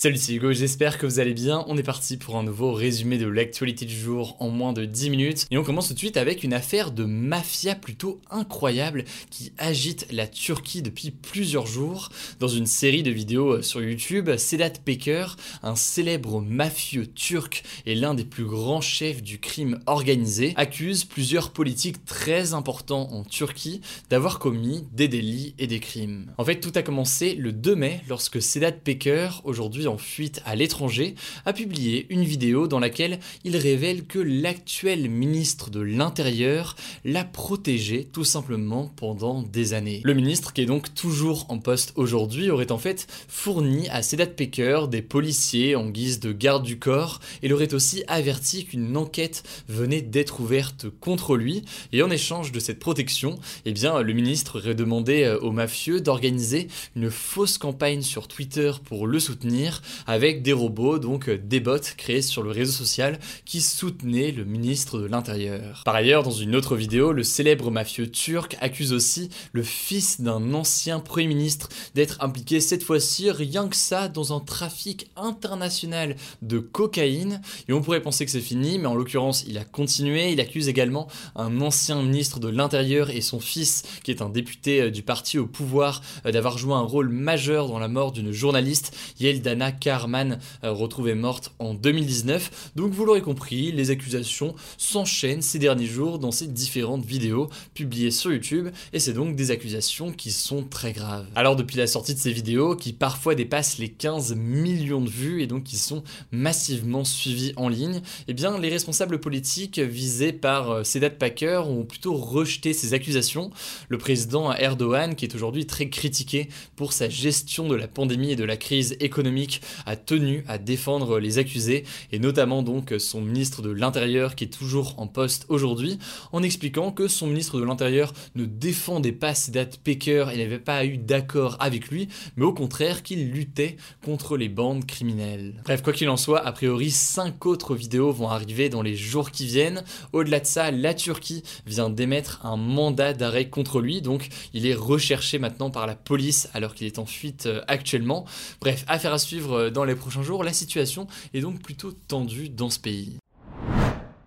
Salut c'est Hugo, j'espère que vous allez bien. On est parti pour un nouveau résumé de l'actualité du jour en moins de 10 minutes. Et on commence tout de suite avec une affaire de mafia plutôt incroyable qui agite la Turquie depuis plusieurs jours. Dans une série de vidéos sur YouTube, Sedat Peker, un célèbre mafieux turc et l'un des plus grands chefs du crime organisé, accuse plusieurs politiques très importants en Turquie d'avoir commis des délits et des crimes. En fait, tout a commencé le 2 mai lorsque Sedat Peker, aujourd'hui en fuite à l'étranger, a publié une vidéo dans laquelle il révèle que l'actuel ministre de l'Intérieur l'a protégé tout simplement pendant des années. Le ministre, qui est donc toujours en poste aujourd'hui, aurait en fait fourni à Sedat Peker des policiers en guise de garde du corps et l'aurait aussi averti qu'une enquête venait d'être ouverte contre lui. Et en échange de cette protection, eh bien, le ministre aurait demandé euh, aux mafieux d'organiser une fausse campagne sur Twitter pour le soutenir avec des robots, donc euh, des bots créés sur le réseau social qui soutenaient le ministre de l'Intérieur. Par ailleurs, dans une autre vidéo, le célèbre mafieux turc accuse aussi le fils d'un ancien Premier ministre d'être impliqué cette fois-ci rien que ça dans un trafic international de cocaïne. Et on pourrait penser que c'est fini, mais en l'occurrence, il a continué. Il accuse également un ancien ministre de l'Intérieur et son fils, qui est un député euh, du parti au pouvoir, euh, d'avoir joué un rôle majeur dans la mort d'une journaliste, Yeldana Carman, euh, retrouvée morte en 2019. Donc vous l'aurez compris, les accusations s'enchaînent ces derniers jours dans ces différentes vidéos publiées sur YouTube, et c'est donc des accusations qui sont très graves. Alors depuis la sortie de ces vidéos, qui parfois dépassent les 15 millions de vues et donc qui sont massivement suivies en ligne, eh bien les responsables politiques visés par euh, Sedat Packer ont plutôt rejeté ces accusations. Le président Erdogan, qui est aujourd'hui très critiqué pour sa gestion de la pandémie et de la crise économique a tenu à défendre les accusés et notamment donc son ministre de l'Intérieur qui est toujours en poste aujourd'hui en expliquant que son ministre de l'Intérieur ne défendait pas dates Pecker et n'avait pas eu d'accord avec lui mais au contraire qu'il luttait contre les bandes criminelles. Bref, quoi qu'il en soit, a priori 5 autres vidéos vont arriver dans les jours qui viennent. Au-delà de ça, la Turquie vient d'émettre un mandat d'arrêt contre lui donc il est recherché maintenant par la police alors qu'il est en fuite euh, actuellement. Bref, affaire à suivre euh, dans les prochains jours, la situation est donc plutôt tendue dans ce pays.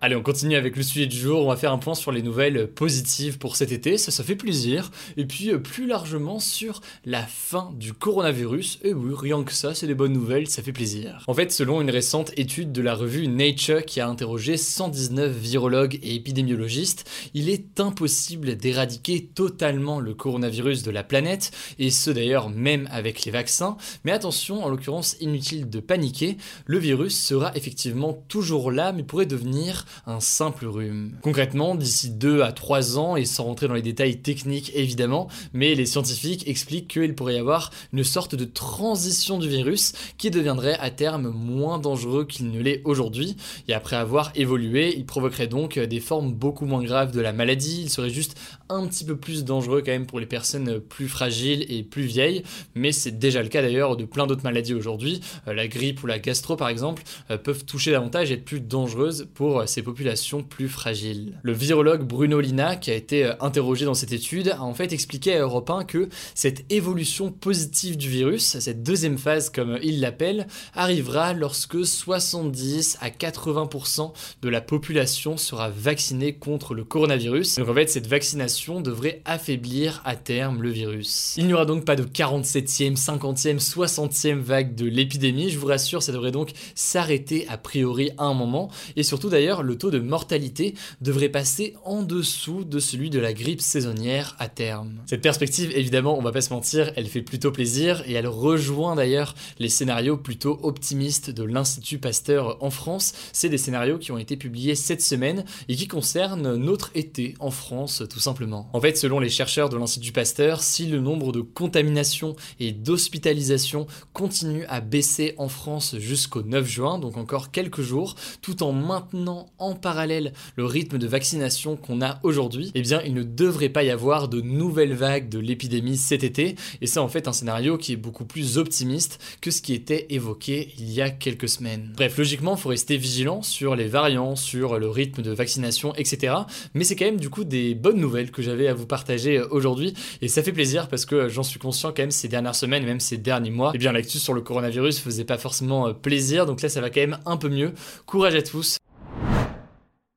Allez, on continue avec le sujet du jour. On va faire un point sur les nouvelles positives pour cet été. Ça, ça fait plaisir. Et puis, euh, plus largement, sur la fin du coronavirus. Et oui, rien que ça, c'est des bonnes nouvelles. Ça fait plaisir. En fait, selon une récente étude de la revue Nature qui a interrogé 119 virologues et épidémiologistes, il est impossible d'éradiquer totalement le coronavirus de la planète. Et ce, d'ailleurs, même avec les vaccins. Mais attention, en l'occurrence, inutile de paniquer. Le virus sera effectivement toujours là, mais pourrait devenir un simple rhume. Concrètement, d'ici 2 à 3 ans, et sans rentrer dans les détails techniques évidemment, mais les scientifiques expliquent qu'il pourrait y avoir une sorte de transition du virus qui deviendrait à terme moins dangereux qu'il ne l'est aujourd'hui, et après avoir évolué, il provoquerait donc des formes beaucoup moins graves de la maladie, il serait juste un petit peu plus dangereux quand même pour les personnes plus fragiles et plus vieilles, mais c'est déjà le cas d'ailleurs de plein d'autres maladies aujourd'hui, euh, la grippe ou la gastro par exemple, euh, peuvent toucher davantage et être plus dangereuses pour ces populations plus fragiles. Le virologue Bruno Lina, qui a été euh, interrogé dans cette étude, a en fait expliqué à Europe 1 que cette évolution positive du virus, cette deuxième phase comme il l'appelle, arrivera lorsque 70 à 80% de la population sera vaccinée contre le coronavirus. Donc en fait, cette vaccination devrait affaiblir à terme le virus. Il n'y aura donc pas de 47e, 50e, 60e vague de l'épidémie, je vous rassure, ça devrait donc s'arrêter a priori à un moment, et surtout d'ailleurs le taux de mortalité devrait passer en dessous de celui de la grippe saisonnière à terme. Cette perspective, évidemment, on va pas se mentir, elle fait plutôt plaisir, et elle rejoint d'ailleurs les scénarios plutôt optimistes de l'Institut Pasteur en France. C'est des scénarios qui ont été publiés cette semaine et qui concernent notre été en France tout simplement. En fait, selon les chercheurs de l'Institut Pasteur, si le nombre de contaminations et d'hospitalisations continue à baisser en France jusqu'au 9 juin, donc encore quelques jours, tout en maintenant en parallèle le rythme de vaccination qu'on a aujourd'hui, eh bien il ne devrait pas y avoir de nouvelles vagues de l'épidémie cet été. Et c'est en fait un scénario qui est beaucoup plus optimiste que ce qui était évoqué il y a quelques semaines. Bref, logiquement, il faut rester vigilant sur les variants, sur le rythme de vaccination, etc. Mais c'est quand même du coup des bonnes nouvelles que j'avais à vous partager euh, aujourd'hui. Et ça fait plaisir parce que j'en suis conscient quand même ces dernières semaines, même ces derniers mois. Et eh bien l'actu sur le coronavirus faisait pas forcément euh, plaisir. Donc là, ça va quand même un peu mieux. Courage à tous.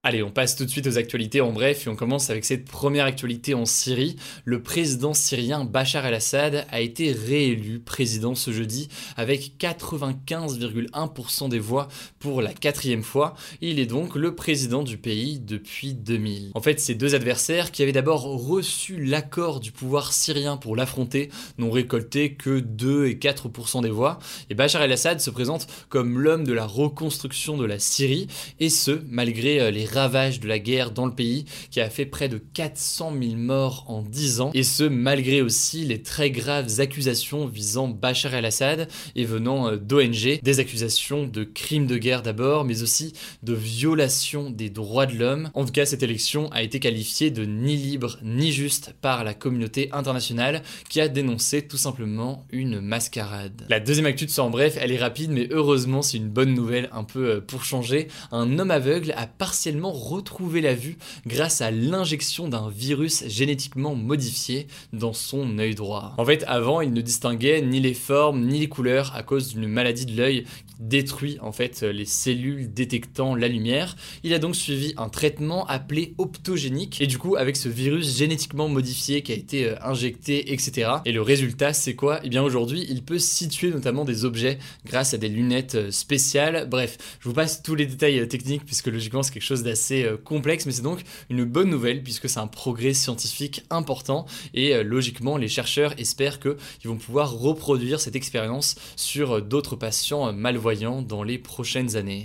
Allez, on passe tout de suite aux actualités en bref et on commence avec cette première actualité en Syrie. Le président syrien Bachar el-Assad a été réélu président ce jeudi avec 95,1% des voix pour la quatrième fois. Il est donc le président du pays depuis 2000. En fait, ces deux adversaires qui avaient d'abord reçu l'accord du pouvoir syrien pour l'affronter n'ont récolté que 2 et 4% des voix. Et Bachar el-Assad se présente comme l'homme de la reconstruction de la Syrie et ce, malgré euh, les ravage de la guerre dans le pays qui a fait près de 400 000 morts en 10 ans, et ce malgré aussi les très graves accusations visant Bachar el-Assad et venant euh, d'ONG, des accusations de crimes de guerre d'abord, mais aussi de violation des droits de l'homme. En tout cas, cette élection a été qualifiée de ni libre ni juste par la communauté internationale qui a dénoncé tout simplement une mascarade. La deuxième actu de ça en bref, elle est rapide, mais heureusement c'est une bonne nouvelle un peu euh, pour changer. Un homme aveugle a partiellement retrouver la vue grâce à l'injection d'un virus génétiquement modifié dans son œil droit. En fait, avant, il ne distinguait ni les formes ni les couleurs à cause d'une maladie de l'œil qui détruit en fait les cellules détectant la lumière. Il a donc suivi un traitement appelé optogénique et du coup avec ce virus génétiquement modifié qui a été euh, injecté, etc. Et le résultat, c'est quoi? Eh bien aujourd'hui, il peut situer notamment des objets grâce à des lunettes euh, spéciales. Bref, je vous passe tous les détails euh, techniques puisque logiquement c'est quelque chose d'assez assez euh, complexe, mais c'est donc une bonne nouvelle puisque c'est un progrès scientifique important et euh, logiquement les chercheurs espèrent qu'ils vont pouvoir reproduire cette expérience sur euh, d'autres patients malvoyants dans les prochaines années.